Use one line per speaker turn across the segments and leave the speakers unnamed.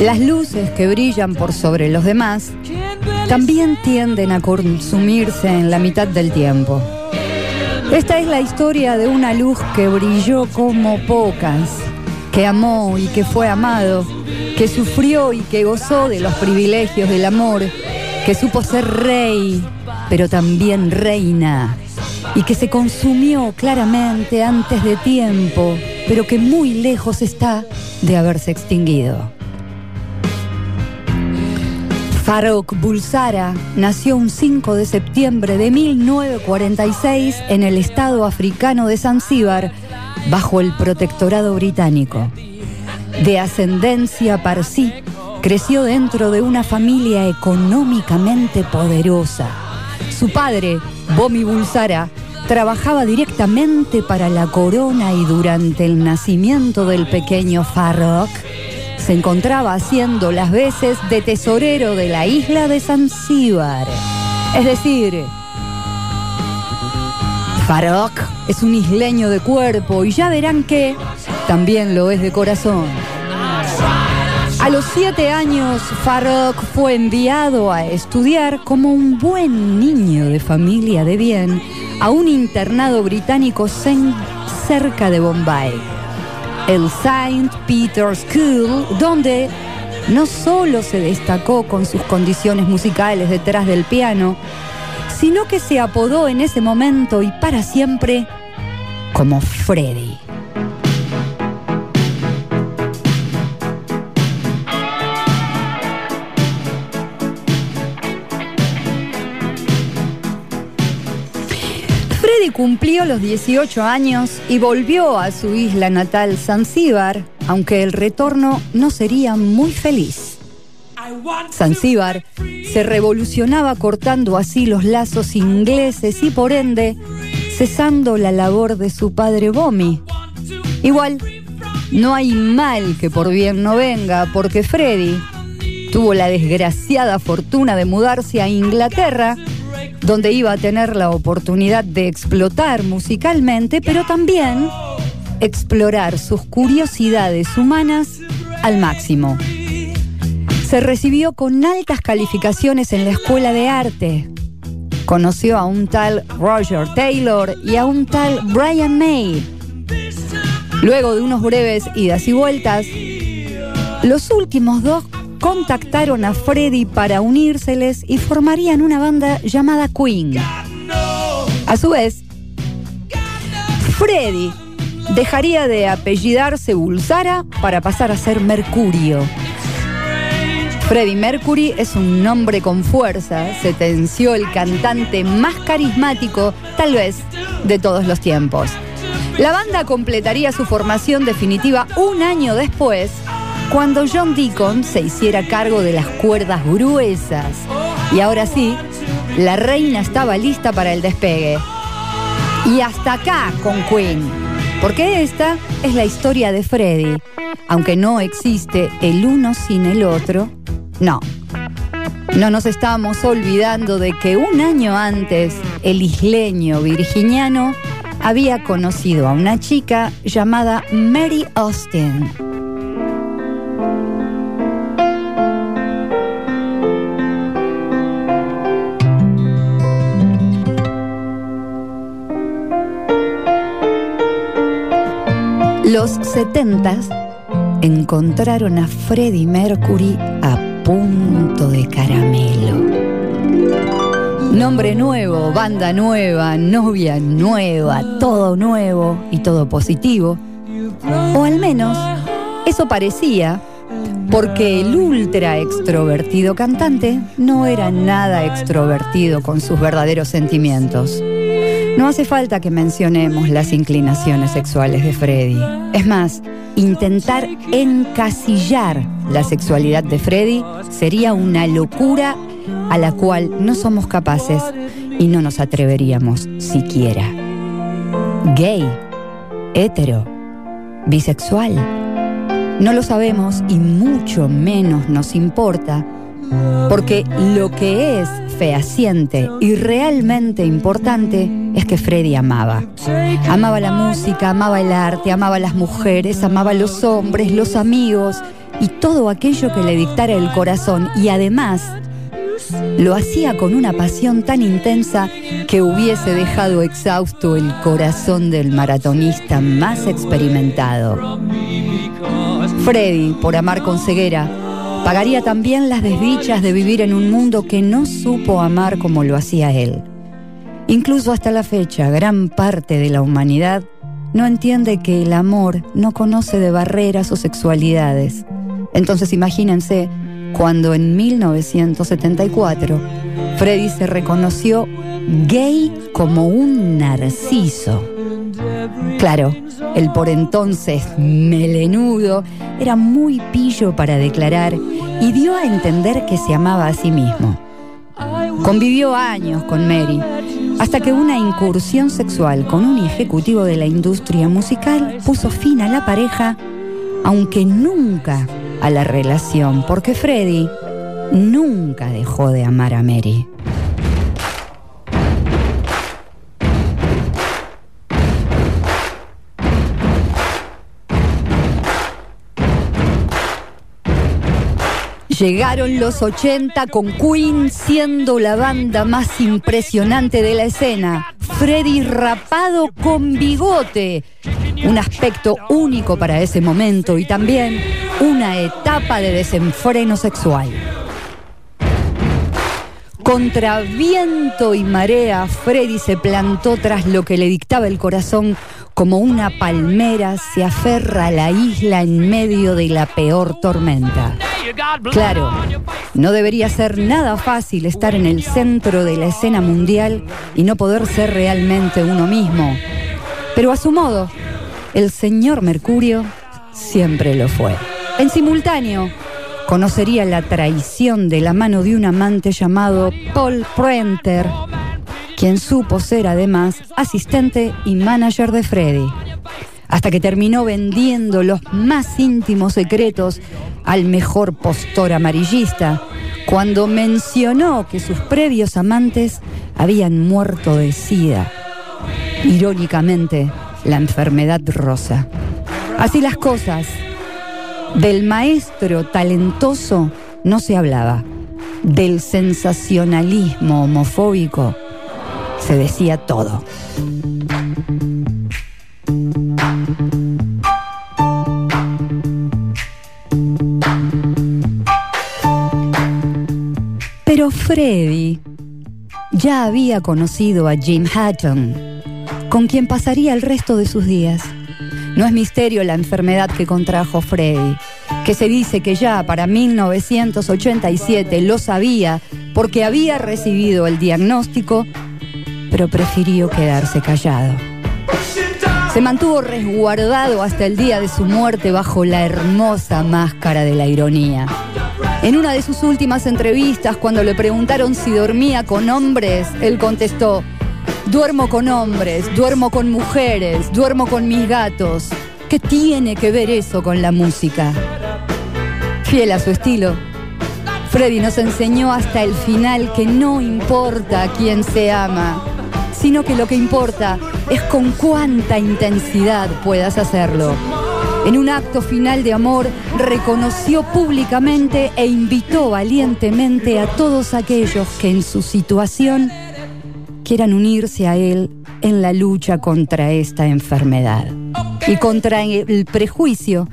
Las luces que brillan por sobre los demás también tienden a consumirse en la mitad del tiempo. Esta es la historia de una luz que brilló como pocas, que amó y que fue amado, que sufrió y que gozó de los privilegios del amor, que supo ser rey, pero también reina, y que se consumió claramente antes de tiempo, pero que muy lejos está de haberse extinguido. Farok Bulsara nació un 5 de septiembre de 1946 en el estado africano de Zanzíbar, bajo el protectorado británico. De ascendencia parsi, creció dentro de una familia económicamente poderosa. Su padre, Bomi Bulsara, trabajaba directamente para la corona y durante el nacimiento del pequeño Farrokh se encontraba haciendo las veces de tesorero de la isla de Zanzíbar. Es decir, Farrokh es un isleño de cuerpo y ya verán que también lo es de corazón. A los siete años, Farrokh fue enviado a estudiar como un buen niño de familia de bien a un internado británico cerca de Bombay, el St. Peter's School, donde no solo se destacó con sus condiciones musicales detrás del piano, sino que se apodó en ese momento y para siempre como Freddy. Cumplió los 18 años y volvió a su isla natal Zanzíbar, aunque el retorno no sería muy feliz. Zanzíbar se revolucionaba cortando así los lazos ingleses y por ende cesando la labor de su padre Bomi. Igual, no hay mal que por bien no venga, porque Freddy tuvo la desgraciada fortuna de mudarse a Inglaterra, donde iba a tener la oportunidad de explotar musicalmente, pero también explorar sus curiosidades humanas al máximo. Se recibió con altas calificaciones en la escuela de arte. Conoció a un tal Roger Taylor y a un tal Brian May. Luego de unos breves idas y vueltas, los últimos dos contactaron a Freddy para unírseles y formarían una banda llamada Queen. A su vez, Freddy dejaría de apellidarse Bulsara para pasar a ser Mercurio. Freddie Mercury es un nombre con fuerza, sentenció el cantante más carismático, tal vez, de todos los tiempos. La banda completaría su formación definitiva un año después, cuando John Deacon se hiciera cargo de las cuerdas gruesas. Y ahora sí, la reina estaba lista para el despegue. Y hasta acá con Queen, porque esta es la historia de Freddie. Aunque no existe el uno sin el otro, no. No nos estamos olvidando de que un año antes el isleño virginiano había conocido a una chica llamada Mary Austin. Los 70 encontraron a Freddie Mercury a punto de caramelo. Nombre nuevo, banda nueva, novia nueva, todo nuevo y todo positivo. O al menos Eso parecía porque el ultra extrovertido cantante no era nada extrovertido con sus verdaderos sentimientos. No hace falta que mencionemos las inclinaciones sexuales de Freddy. Es más, intentar encasillar la sexualidad de Freddy sería una locura a la cual no somos capaces y no nos atreveríamos siquiera. Gay, hetero, bisexual. No lo sabemos y mucho menos nos importa porque lo que es fehaciente y realmente importante es que Freddy amaba. Amaba la música, amaba el arte, amaba las mujeres, amaba los hombres, los amigos y todo aquello que le dictara el corazón y además lo hacía con una pasión tan intensa que hubiese dejado exhausto el corazón del maratonista más experimentado. Freddy, por amar con ceguera, pagaría también las desdichas de vivir en un mundo que no supo amar como lo hacía él. Incluso hasta la fecha, gran parte de la humanidad no entiende que el amor no conoce de barreras o sexualidades. Entonces imagínense cuando en 1974 Freddy se reconoció gay como un narciso. Claro, el por entonces melenudo era muy pillo para declarar y dio a entender que se amaba a sí mismo. Convivió años con Mary, hasta que una incursión sexual con un ejecutivo de la industria musical puso fin a la pareja, aunque nunca a la relación, porque Freddy nunca dejó de amar a Mary. Llegaron los 80 con Queen siendo la banda más impresionante de la escena. Freddy rapado con bigote. Un aspecto único para ese momento y también una etapa de desenfreno sexual. Contra viento y marea, Freddy se plantó tras lo que le dictaba el corazón como una palmera se aferra a la isla en medio de la peor tormenta. Claro, no debería ser nada fácil estar en el centro de la escena mundial y no poder ser realmente uno mismo. Pero a su modo, el señor Mercurio siempre lo fue. En simultáneo, conocería la traición de la mano de un amante llamado Paul Prenter, quien supo ser además asistente y manager de Freddy, hasta que terminó vendiendo los más íntimos secretos al mejor postor amarillista, cuando mencionó que sus previos amantes habían muerto de sida. Irónicamente, la enfermedad rosa. Así las cosas, del maestro talentoso no se hablaba. Del sensacionalismo homofóbico se decía todo. Pero Freddy ya había conocido a Jim Hatton, con quien pasaría el resto de sus días. No es misterio la enfermedad que contrajo Freddy, que se dice que ya para 1987 lo sabía porque había recibido el diagnóstico, pero prefirió quedarse callado. Se mantuvo resguardado hasta el día de su muerte bajo la hermosa máscara de la ironía. En una de sus últimas entrevistas, cuando le preguntaron si dormía con hombres, él contestó, Duermo con hombres, duermo con mujeres, duermo con mis gatos. ¿Qué tiene que ver eso con la música? Fiel a su estilo, Freddy nos enseñó hasta el final que no importa quién se ama, sino que lo que importa es con cuánta intensidad puedas hacerlo. En un acto final de amor, reconoció públicamente e invitó valientemente a todos aquellos que en su situación quieran unirse a Él en la lucha contra esta enfermedad y contra el prejuicio,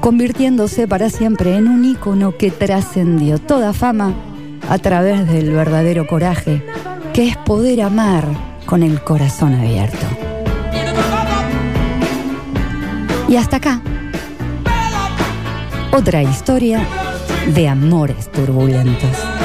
convirtiéndose para siempre en un ícono que trascendió toda fama a través del verdadero coraje, que es poder amar con el corazón abierto. Y hasta acá, otra historia de amores turbulentos.